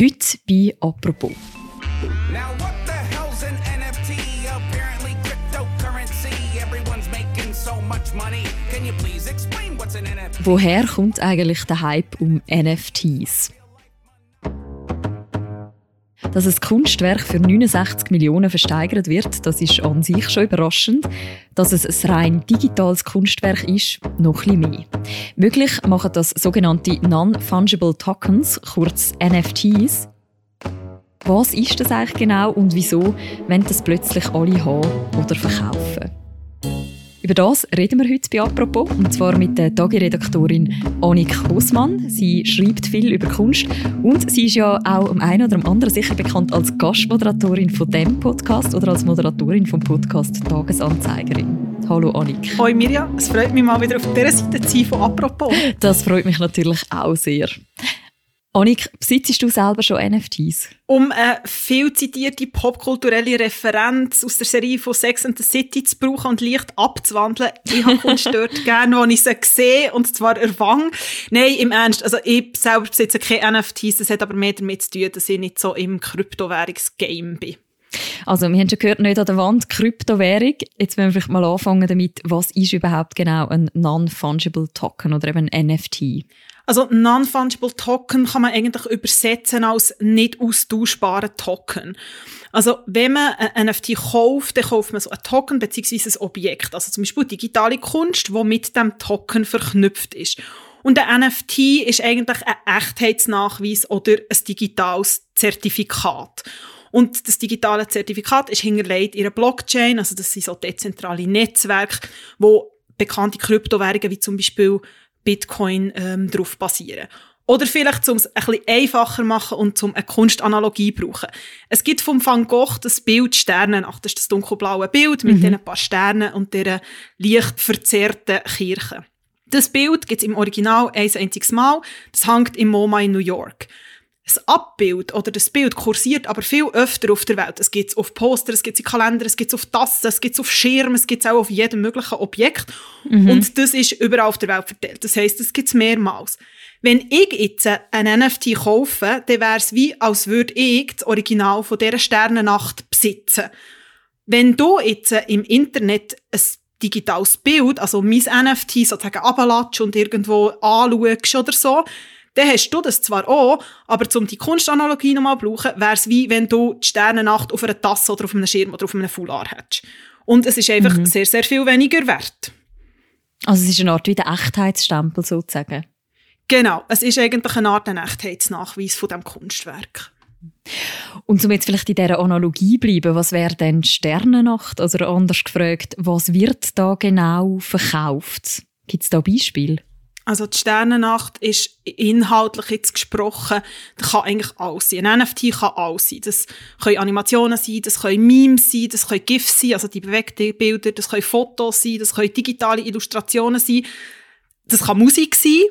Heute bei «Apropos». Woher kommt eigentlich der Hype um NFTs? Dass ein Kunstwerk für 69 Millionen versteigert wird, das ist an sich schon überraschend. Dass es ein rein digitales Kunstwerk ist, noch ein mehr. Möglich machen das sogenannte Non-Fungible Tokens, kurz NFTs. Was ist das eigentlich genau und wieso wenn das plötzlich alle haben oder verkaufen? Über das reden wir heute bei «Apropos», und zwar mit der Tagi-Redaktorin Annik Hosmann. Sie schreibt viel über Kunst und sie ist ja auch am einen oder am anderen sicher bekannt als Gastmoderatorin von dem Podcast oder als Moderatorin vom Podcast «Tagesanzeigerin». Hallo Annik. Hoi Mirja, es freut mich mal wieder auf dieser Seite zu sein von «Apropos». Das freut mich natürlich auch sehr. Annik, besitzt du selber schon NFTs? Um eine viel zitierte popkulturelle Referenz aus der Serie von Sex and the City zu brauchen und leicht abzuwandeln, ich habe Kunst dort gerne, wo ich sie sehe, und zwar erwang. Nein, im Ernst, also ich selber besitze keine NFTs, das hat aber mehr damit zu tun, dass ich nicht so im Kryptowährungsgame bin. Also, wir haben schon gehört, nicht an der Wand Kryptowährung. Jetzt wollen wir vielleicht mal anfangen damit, was ist überhaupt genau ein Non-Fungible Token oder eben ein NFT? Also Non-Fungible Token kann man eigentlich übersetzen als nicht austauschbare Token. Also wenn man ein NFT kauft, dann kauft man so ein Token bzw. ein Objekt. Also zum Beispiel digitale Kunst, wo mit dem Token verknüpft ist. Und ein NFT ist eigentlich ein Echtheitsnachweis oder ein digitales Zertifikat. Und das digitale Zertifikat ist hinterlegt in einer Blockchain, also das sind so dezentrale Netzwerke, wo bekannte Kryptowährungen wie zum Beispiel Bitcoin ähm, darauf basieren. Oder vielleicht, um es ein bisschen einfacher machen und um eine Kunstanalogie zu brauchen. Es gibt vom Van Gogh das Bild Sternennacht. Das ist das dunkelblaue Bild mit mhm. diesen paar Sternen und dieser leicht verzerrten Kirche. Das Bild gibt es im Original ein einziges Mal. Das hängt im MoMA in New York das Abbild oder das Bild kursiert aber viel öfter auf der Welt. Es gibt es auf Poster, es gibt es in Kalender, es gibt es auf Tassen, es gibt es auf Schirm, es gibt es auch auf jedem möglichen Objekt. Mhm. Und das ist überall auf der Welt verteilt. Das heisst, es gibt es mehrmals. Wenn ich jetzt ein NFT kaufe, dann wäre es wie, als würde ich das Original von dieser Sternennacht besitzen. Wenn du jetzt im Internet ein digitales Bild, also mein NFT sozusagen ablatsch und irgendwo anschaust oder so, dann hast du das zwar auch, aber um die Kunstanalogie nochmal zu brauchen, wäre es wie wenn du die Sternennacht auf einer Tasse oder auf einem Schirm oder auf einem Foulard hättest. Und es ist einfach mhm. sehr, sehr viel weniger wert. Also es ist eine Art wie der Echtheitsstempel sozusagen. Genau, es ist eigentlich eine Art ein Echtheitsnachweis von dem Kunstwerk. Und um jetzt vielleicht in dieser Analogie bleiben, was wäre denn Sternennacht? Also anders gefragt, was wird da genau verkauft? Gibt es da Beispiele? Also die Sternennacht ist inhaltlich jetzt gesprochen, das kann eigentlich alles sein. Ein NFT kann alles sein. Das können Animationen sein, das können Memes sein, das können GIFs sein, also die bewegten Bilder, das können Fotos sein, das können digitale Illustrationen sein, das kann Musik sein,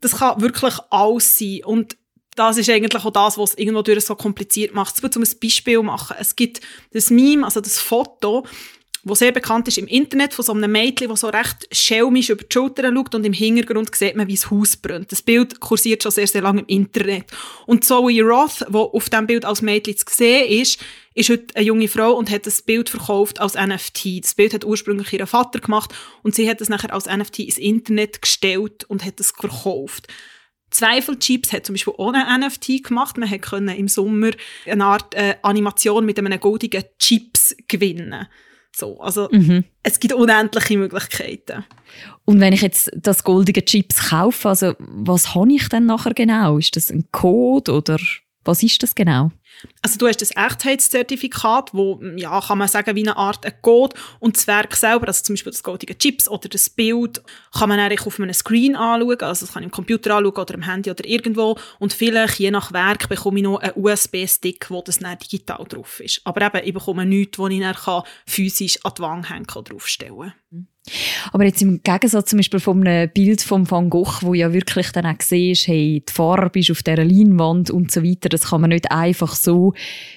das kann wirklich alles sein. Und das ist eigentlich auch das, was es irgendwo durch so kompliziert macht. Ich will zum Beispiel machen. Es gibt das Meme, also das Foto, wo sehr bekannt ist im Internet von so einem Mädchen, das so recht schelmisch über die Schulter schaut und im Hintergrund sieht man, wie das Haus brennt. Das Bild kursiert schon sehr, sehr lange im Internet. Und Zoe Roth, die auf diesem Bild als Mädchen zu sehen ist, ist heute eine junge Frau und hat das Bild verkauft als NFT. Das Bild hat ursprünglich ihr Vater gemacht und sie hat es nachher als NFT ins Internet gestellt und hat es verkauft. Zweifel Chips hat zum Beispiel ein NFT gemacht. Man konnte im Sommer eine Art äh, Animation mit einem goldigen Chips gewinnen. So, also mhm. es gibt unendliche Möglichkeiten. Und wenn ich jetzt das goldige Chips kaufe, also was habe ich denn nachher genau? Ist das ein Code oder was ist das genau? Also du hast das Echtheitszertifikat, wo ja kann man sagen wie eine Art ein Code und das Werk selber, also zum Beispiel das goldige Chips oder das Bild, kann man eigentlich auf einem Screen anschauen, also das kann ich im Computer anschauen oder im Handy oder irgendwo und vielleicht je nach Werk bekomme ich noch einen USB-Stick, wo das dann digital drauf ist. Aber eben, ich bekomme nichts, wo ich dann physisch an die Wange hängen oder draufstellen kann. Mhm. Aber jetzt im Gegensatz zum Beispiel von einem Bild von Van Gogh, wo ja wirklich dann auch siehst, hey, die Farbe ist auf dieser Leinwand und so weiter, das kann man nicht einfach so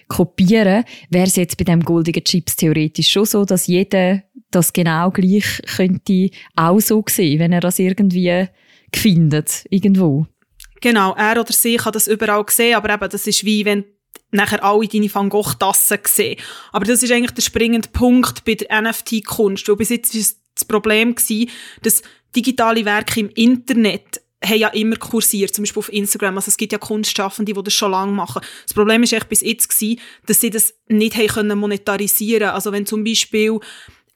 kopieren. Wäre es jetzt bei dem goldigen Chips theoretisch schon so, dass jeder das genau gleich könnte auch so sehen, wenn er das irgendwie findet, irgendwo? Genau, er oder sie kann das überall sehen, aber eben, das ist wie wenn nachher alle deine Van Gogh-Tassen sehen. Aber das ist eigentlich der springende Punkt bei der NFT-Kunst, weil bis jetzt war das Problem dass digitale Werke im Internet haben ja immer kursiert, zum Beispiel auf Instagram. Also es gibt ja Kunstschaffende, die das schon lange machen. Das Problem ist echt bis jetzt gewesen, dass sie das nicht haben können monetarisieren. Also wenn zum Beispiel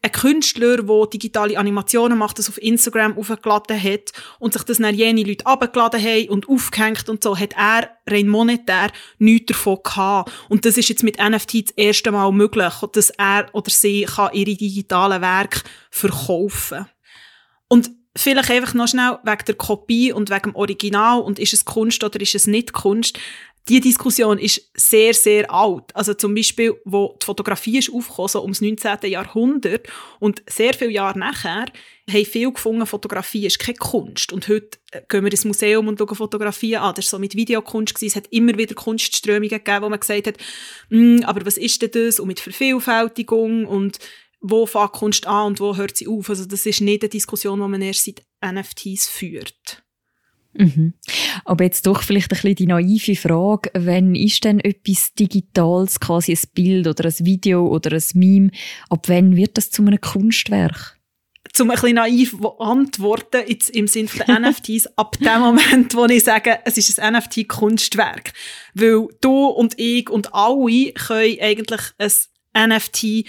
ein Künstler, der digitale Animationen macht, das auf Instagram aufgeladen hat und sich das dann jene Leute abgeladen haben und aufgehängt und so, hat er rein monetär nichts davon gehabt. Und das ist jetzt mit NFT das erste Mal möglich, dass er oder sie kann ihre digitalen Werke verkaufen Und vielleicht einfach noch schnell wegen der Kopie und wegen dem Original und ist es Kunst oder ist es nicht Kunst die Diskussion ist sehr, sehr alt. Also zum Beispiel, wo die Fotografie ist aufgekommen, so ums 19. Jahrhundert und sehr viele Jahre nachher, haben viele gefunden, Fotografie ist keine Kunst. Und heute äh, gehen wir ins Museum und schauen Fotografien an. Das war so mit Videokunst. Gewesen. Es hat immer wieder Kunstströmungen gegeben, wo man gesagt hat, mm, aber was ist denn das? Und mit Vervielfältigung und wo fängt Kunst an und wo hört sie auf? Also das ist nicht eine Diskussion, die man erst seit NFTs führt. Mhm. Aber jetzt doch vielleicht ein bisschen die naive Frage, wenn ist denn etwas Digitales, quasi ein Bild oder ein Video oder ein Meme, ab wann wird das zu einem Kunstwerk? Zum ein bisschen naiv antworten, jetzt im Sinne der NFTs, ab dem Moment, wo ich sage, es ist ein NFT-Kunstwerk. Weil du und ich und alle können eigentlich ein NFT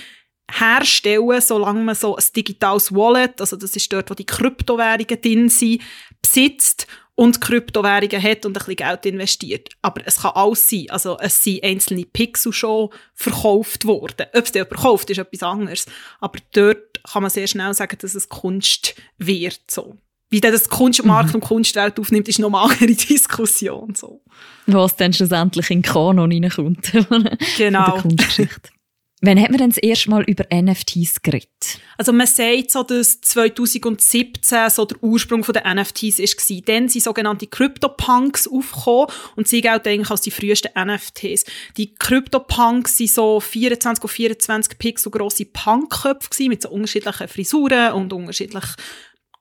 herstellen, solange man so ein digitales Wallet, also das ist dort, wo die Kryptowährungen drin sind, besitzt und Kryptowährungen hat und ein bisschen Geld investiert. Aber es kann alles sein. Also es sind einzelne Pixel schon verkauft worden. Ob es jemand kauft, ist etwas anderes. Aber dort kann man sehr schnell sagen, dass es Kunst wird. So. Wie das Kunstmarkt mhm. und Kunstwelt aufnimmt, ist nochmal eine Diskussion. So. Was dann schlussendlich in den Kanon reinkommt. genau. der Kunstgeschichte. Wann hat man denn das erste Mal über NFTs geredet? Also man sagt so, dass 2017 so der Ursprung der NFTs war. Dann sind sogenannte CryptoPunks aufgekommen und sie gelten eigentlich als die frühesten NFTs. Die CryptoPunks sind so 24 auf 24 Pixel grosse Punkköpfe mit so unterschiedlichen Frisuren und unterschiedlich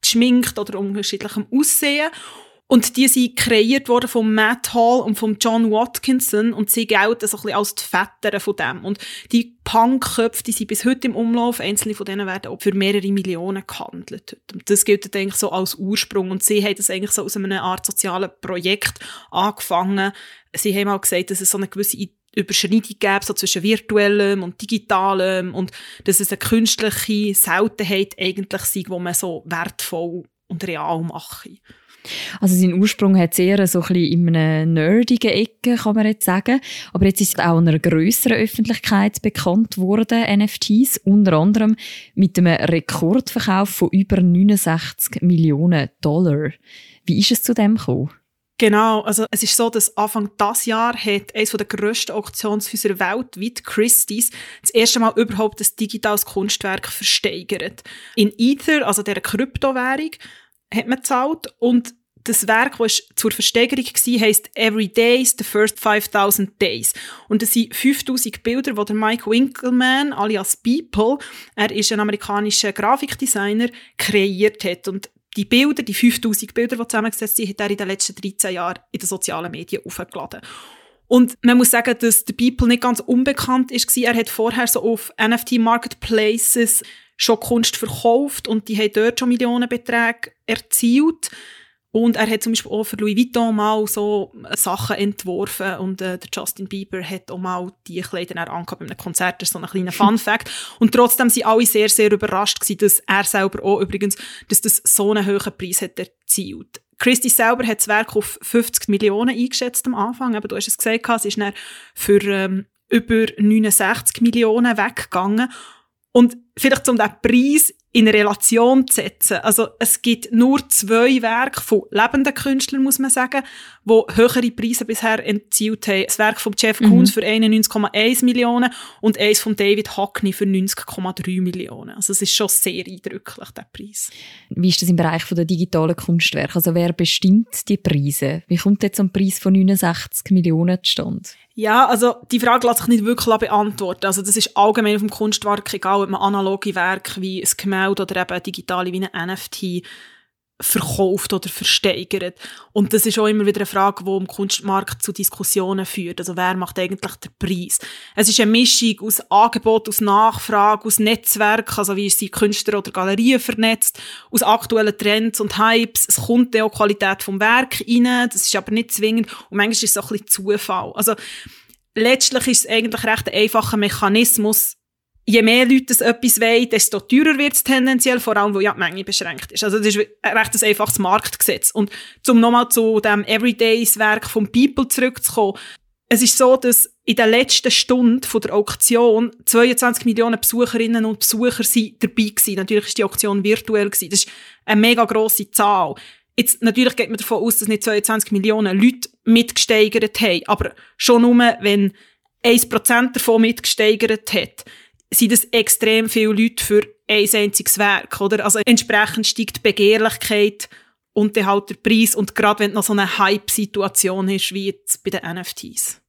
geschminkt oder unterschiedlichem Aussehen. Und die sind kreiert worden von Matt Hall und von John Watkinson und sie gelten so ein bisschen als die Väter von dem. Und die Punkköpfe, die sind bis heute im Umlauf. Einzelne von denen werden auch für mehrere Millionen gehandelt. Und das gilt eigentlich so als Ursprung. Und sie haben das eigentlich so aus einer Art sozialen Projekt angefangen. Sie haben auch gesagt, dass es so eine gewisse Überschneidung gäbe, so zwischen virtuellem und digitalem und dass es eine künstliche Seltenheit eigentlich sei, die man so wertvoll und real mache. Also sein Ursprung hat sehr so ein bisschen in einer nerdigen Ecke, kann man jetzt sagen. Aber jetzt ist es auch einer grösseren Öffentlichkeit bekannt worden, NFTs, unter anderem mit einem Rekordverkauf von über 69 Millionen Dollar. Wie ist es zu dem gekommen? Genau, also es ist so, dass Anfang das Jahr hat eines der grössten Auktionshäuser weltweit, Christie's, das erste Mal überhaupt ein digitales Kunstwerk versteigert. In Ether, also der Kryptowährung, hat man gezahlt und das Werk, das zur Versteigerung war, heisst Every Days, the First 5000 Days. Und es sind 5000 Bilder, die der Mike Winkelmann, alias People, er ist ein amerikanischer Grafikdesigner, kreiert hat. Und die Bilder, die 5000 Bilder, die zusammengesetzt sind, hat er in den letzten 13 Jahren in den sozialen Medien aufgeladen. Und man muss sagen, dass der People nicht ganz unbekannt ist. Er hat vorher so auf NFT Marketplaces schon Kunst verkauft und die haben dort schon Millionenbeträge erzielt. Und er hat zum Beispiel auch für Louis Vuitton mal so Sachen entworfen und äh, der Justin Bieber hat auch mal die Kleider angehabt bei einem Konzert, das ist so ein kleiner Fun-Fact. und trotzdem sind alle sehr, sehr überrascht gewesen, dass er selber auch übrigens, dass das so einen hohen Preis hat erzielt. Christie selber hat das Werk auf 50 Millionen eingeschätzt am Anfang, aber du hast es gesagt, es ist dann für ähm, über 69 Millionen weggegangen und vielleicht um diesen Preis in Relation zu setzen. Also es gibt nur zwei Werke von lebenden Künstlern, muss man sagen, die höhere Preise bisher erzielt haben. Das Werk von Jeff Koons mhm. für 91,1 Millionen und eins von David Hackney für 90,3 Millionen. Also es ist schon sehr eindrücklich, der Preis. Wie ist das im Bereich der digitalen Kunstwerke? Also wer bestimmt die Preise? Wie kommt jetzt ein Preis von 69 Millionen zustande? Ja, also die Frage lässt sich nicht wirklich beantworten. Also das ist allgemein auf dem Kunstwerk egal, ob man analoge Werke wie ein Gemälde oder eben digitale wie ein NFT verkauft oder versteigert. Und das ist auch immer wieder eine Frage, die im Kunstmarkt zu Diskussionen führt. Also wer macht eigentlich den Preis? Es ist eine Mischung aus Angebot, aus Nachfrage, aus Netzwerk, also wie sind Künstler oder Galerien vernetzt, aus aktuellen Trends und Hypes. Es kommt ja auch Qualität vom Werk rein, das ist aber nicht zwingend und manchmal ist es auch ein bisschen Zufall. Also letztlich ist es eigentlich recht ein einfacher Mechanismus, je mehr Leute das etwas wollen, desto teurer wird es tendenziell, vor allem, weil ja die Menge beschränkt ist. Also das ist recht ein einfaches Marktgesetz. Und um nochmal zu dem Everydays-Werk von People zurückzukommen, es ist so, dass in der letzten Stunde von der Auktion 22 Millionen Besucherinnen und Besucher sind dabei gewesen. Natürlich ist die Auktion virtuell gewesen. Das ist eine mega grosse Zahl. Jetzt, natürlich geht man davon aus, dass nicht 22 Millionen Leute mitgesteigert haben. Aber schon nur, wenn 1% davon mitgesteigert hat, sind es extrem viele Leute für ein einziges Werk, oder? Also entsprechend steigt die Begehrlichkeit und dann halt der Preis und gerade wenn noch so eine Hype-Situation ist, wie jetzt bei den NFTs.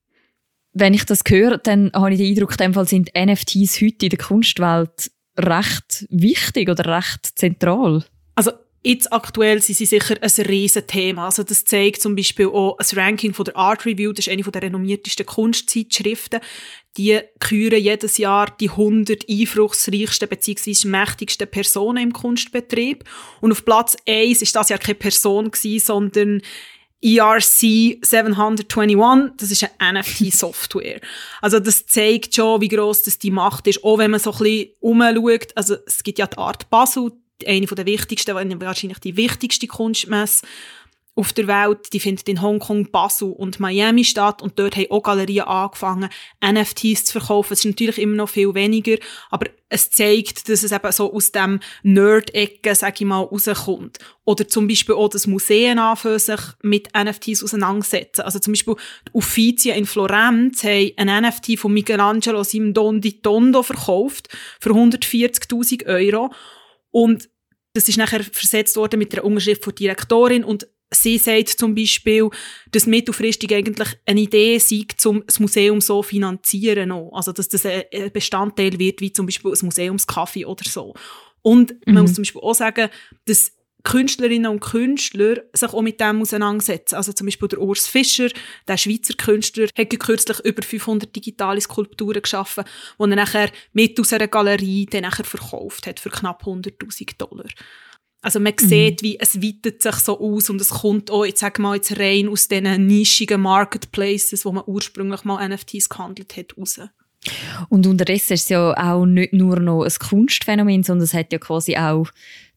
Wenn ich das höre, dann habe ich den Eindruck, in dem Fall sind NFTs heute in der Kunstwelt recht wichtig oder recht zentral. Also Jetzt aktuell sind sie sicher ein Riesenthema. Also das zeigt zum Beispiel auch ein Ranking von der Art Review, das ist eine der renommiertesten Kunstzeitschriften. Die küren jedes Jahr die 100 einflussreichsten bzw. mächtigsten Personen im Kunstbetrieb. Und auf Platz 1 ist das ja keine Person gewesen, sondern ERC 721, das ist eine NFT-Software. also das zeigt schon, wie gross das die Macht ist, auch wenn man so ein bisschen umschaut. Also es gibt ja die Art Basel, eine der wichtigsten, wahrscheinlich die wichtigste Kunstmesse auf der Welt. Die findet in Hongkong, Basel und Miami statt und dort haben auch Galerien angefangen, NFTs zu verkaufen. Es ist natürlich immer noch viel weniger, aber es zeigt, dass es eben so aus dem Nerd-Ecke, sag ich mal, rauskommt. Oder zum Beispiel auch, dass Museen anfangen, sich mit NFTs auseinandersetzen. Also zum Beispiel die Uffizien in Florenz haben ein NFT von Michelangelo seinem di Tondo verkauft für 140'000 Euro und das ist nachher versetzt worden mit der Unterschrift von der Direktorin und sie sagt zum Beispiel, dass mittelfristig eigentlich eine Idee sei, um das Museum so zu finanzieren. Auch. Also, dass das ein Bestandteil wird, wie zum Beispiel ein Museumskaffee oder so. Und man mhm. muss zum Beispiel auch sagen, dass Künstlerinnen und Künstler sich auch mit dem auseinandersetzen. Also zum Beispiel der Urs Fischer, der Schweizer Künstler, hat kürzlich über 500 digitale Skulpturen geschaffen, die er nachher mit aus einer Galerie dann nachher verkauft hat für knapp 100'000 Dollar. Also man mhm. sieht, wie es weitet sich so aus und es kommt auch, jetzt sag mal, jetzt rein aus diesen nischigen Marketplaces, wo man ursprünglich mal NFTs gehandelt hat, raus. Und unterdessen ist es ja auch nicht nur noch ein Kunstphänomen, sondern es hat ja quasi auch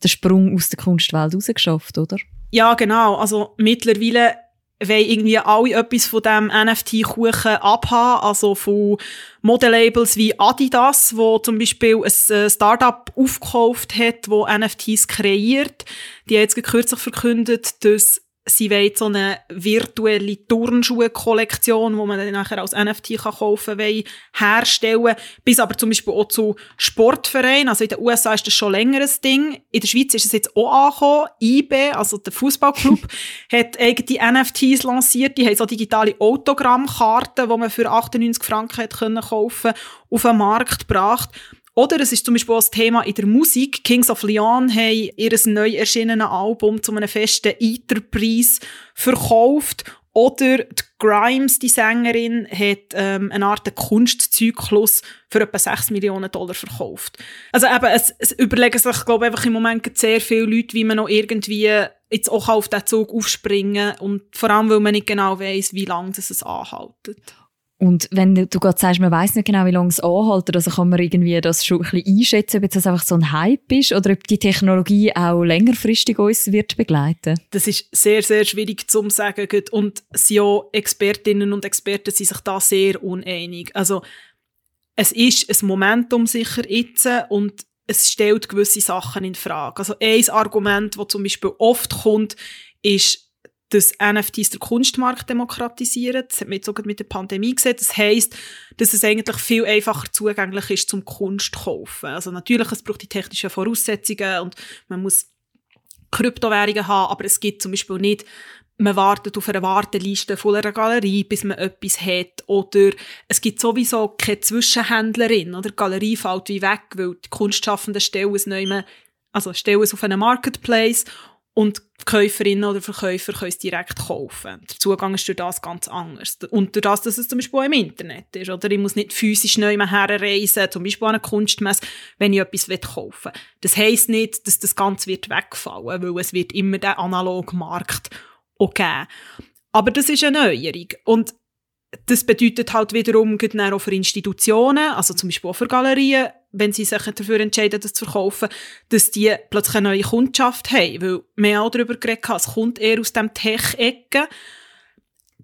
den Sprung aus der Kunstwelt rausgeschafft, oder? Ja, genau. Also mittlerweile wollen irgendwie alle etwas von dem NFT-Kuchen abhaben. Also von Modelabels wie Adidas, wo zum Beispiel ein äh, Startup aufgekauft hat, wo NFTs kreiert. Die haben jetzt kürzlich verkündet, dass sie wollen so eine virtuelle Turnschuhe-Kollektion, die man dann nachher als NFT kann kaufen kann, herstellen. Bis aber zum Beispiel auch zu Sportvereinen. Also in den USA ist das schon länger ein Ding. In der Schweiz ist es jetzt auch angekommen. IB, also der Fußballclub, hat eigene NFTs lanciert. Die haben so digitale Autogrammkarten, die man für 98 Franken hat können kaufen auf den Markt gebracht. Oder es ist zum Beispiel auch das Thema in der Musik. Kings of Leon haben ihr neu erschienenes Album zu einem festen Eiterpreis verkauft. Oder die Grimes, die Sängerin, hat ähm, eine Art Kunstzyklus für etwa 6 Millionen Dollar verkauft. Also eben, es, es überlegen sich, glaube ich, einfach im Moment sehr viele Leute, wie man noch irgendwie jetzt auch auf diesen Zug aufspringen. Und vor allem, weil man nicht genau weiß, wie lange es anhaltet. Und wenn du gerade sagst, man weiß nicht genau, wie lange es anhält, also kann man irgendwie das schon ein bisschen einschätzen, ob das einfach so ein Hype ist oder ob die Technologie auch längerfristig uns wird begleiten. Das ist sehr, sehr schwierig zu sagen. Und ja, Expertinnen und Experten sind sich da sehr uneinig. Also, es ist ein Momentum sicher jetzt und es stellt gewisse Sachen in Frage. Also, ein Argument, das zum Beispiel oft kommt, ist, dass NFTs den Kunstmarkt demokratisieren. Das hat man jetzt sogar mit der Pandemie gesehen. Das heisst, dass es eigentlich viel einfacher zugänglich ist zum Kunst kaufen. Also natürlich, es braucht die technischen Voraussetzungen und man muss Kryptowährungen haben, aber es gibt zum Beispiel nicht, man wartet auf eine Warteliste von einer Galerie, bis man etwas hat. Oder es gibt sowieso keine Zwischenhändlerin. Oder die Galerie fällt wie weg, weil die Kunstschaffenden stellen es nicht mehr, also stellen es auf einen Marketplace und Käuferinnen oder Verkäufer können es direkt kaufen. Der Zugang ist durch das ganz anders. Und durch das, dass es zum Beispiel auch im Internet ist. Oder ich muss nicht physisch neu herreisen, zum Beispiel an eine Kunstmesse, wenn ich etwas kaufen will. Das heisst nicht, dass das Ganze wird wegfallen weil es wird immer den analogen Markt auch geben. Aber das ist eine Neuerung. Und das bedeutet halt wiederum auch für Institutionen, also zum Beispiel auch für Galerien, wenn sie sich dafür entscheiden, das zu verkaufen, dass die plötzlich eine neue Kundschaft haben. Weil wir haben auch darüber geredet, es kommt eher aus dem Tech-Ecke.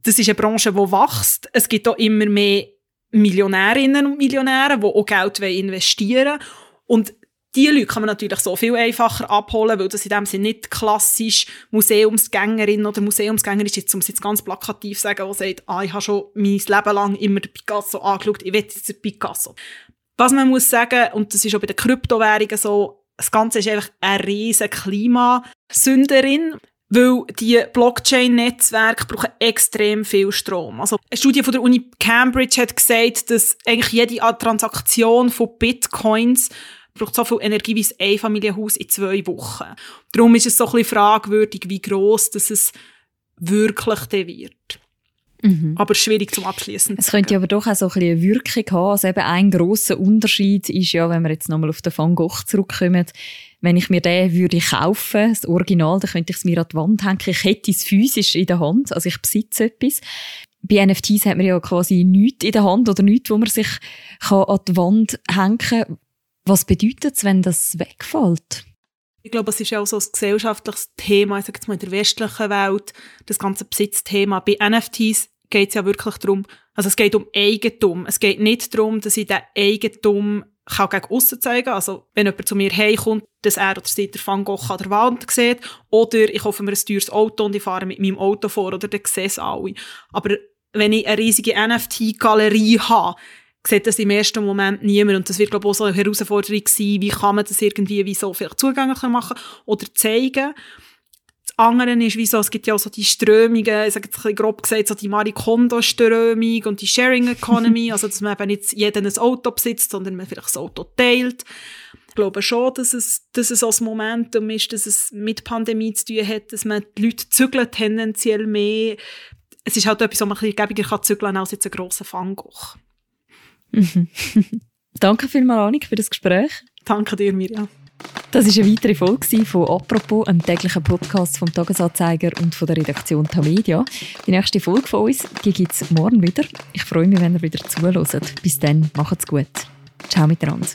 Das ist eine Branche, die wächst. Es gibt auch immer mehr Millionärinnen und Millionäre, die auch Geld investieren wollen. Und diese Leute kann man natürlich so viel einfacher abholen, weil das in dem Sinne nicht klassisch Museumsgängerin oder Museumsgänger ist, jetzt, um es jetzt ganz plakativ zu sagen, die sagt, ah, ich habe schon mein Leben lang immer den Picasso angeschaut, ich will jetzt den Picasso. Was man muss sagen, und das ist auch bei den Kryptowährungen so, das Ganze ist einfach eine riesige Klimasünderin. Weil die Blockchain-Netzwerke brauchen extrem viel Strom. Also eine Studie von der Uni Cambridge hat gesagt, dass eigentlich jede Transaktion von Bitcoins braucht so viel Energie wie ein Einfamilienhaus in zwei Wochen. Darum ist es so ein bisschen fragwürdig, wie gross das es wirklich wird. Mhm. Aber schwierig zum Abschließen. Es könnte aber doch auch so ein bisschen eine Wirkung haben. Also eben ein grosser Unterschied ist ja, wenn wir jetzt nochmal auf den Van Gogh zurückkommen, wenn ich mir den würde kaufen, das Original, dann könnte ich es mir an die Wand hängen. Ich hätte es physisch in der Hand, also ich besitze etwas. Bei NFTs hat man ja quasi nichts in der Hand oder nichts, wo man sich an die Wand hängen kann. Was bedeutet es, wenn das wegfällt? Ich glaube, es ist auch so ein gesellschaftliches Thema, ich sage jetzt mal in der westlichen Welt, das ganze Besitzthema. Bei NFTs geht es ja wirklich darum, also es geht um Eigentum. Es geht nicht darum, dass ich den Eigentum kann gegen aussen zeigen Also, wenn jemand zu mir heimkommt, dass er oder sie der Van Gogh an der Wand sieht, oder ich hoffe mir ein teures Auto und ich fahre mit meinem Auto vor, oder dann sehen es alle. Aber wenn ich eine riesige NFT-Galerie habe, sieht das im ersten Moment niemand. Und das wird, glaube ich, auch so eine Herausforderung sein, wie kann man das irgendwie wie so vielleicht zugänglicher machen oder zeigen. Das andere ist, wie so, es gibt ja auch so die Strömungen, ich sage jetzt ein bisschen grob gesagt, so die Marie Kondo-Strömung und die Sharing Economy, also dass man eben nicht jeder ein Auto besitzt, sondern man vielleicht das Auto teilt. Ich glaube schon, dass es, dass es als Momentum ist, dass es mit Pandemie zu tun hat, dass man die Leute zügeln tendenziell mehr. Es ist halt etwas, wo man ein bisschen gäbiger zügeln kann als jetzt ein grosser Fangkoch. Mhm. Danke vielmals, Annik, für das Gespräch. Danke dir, Mirja. Das war eine weitere Folge von «Apropos», einem täglichen Podcast vom Tagesanzeiger und von der Redaktion Tamedia. Die nächste Folge von uns gibt es morgen wieder. Ich freue mich, wenn ihr wieder zuhört. Bis dann, macht's gut. Ciao miteinander.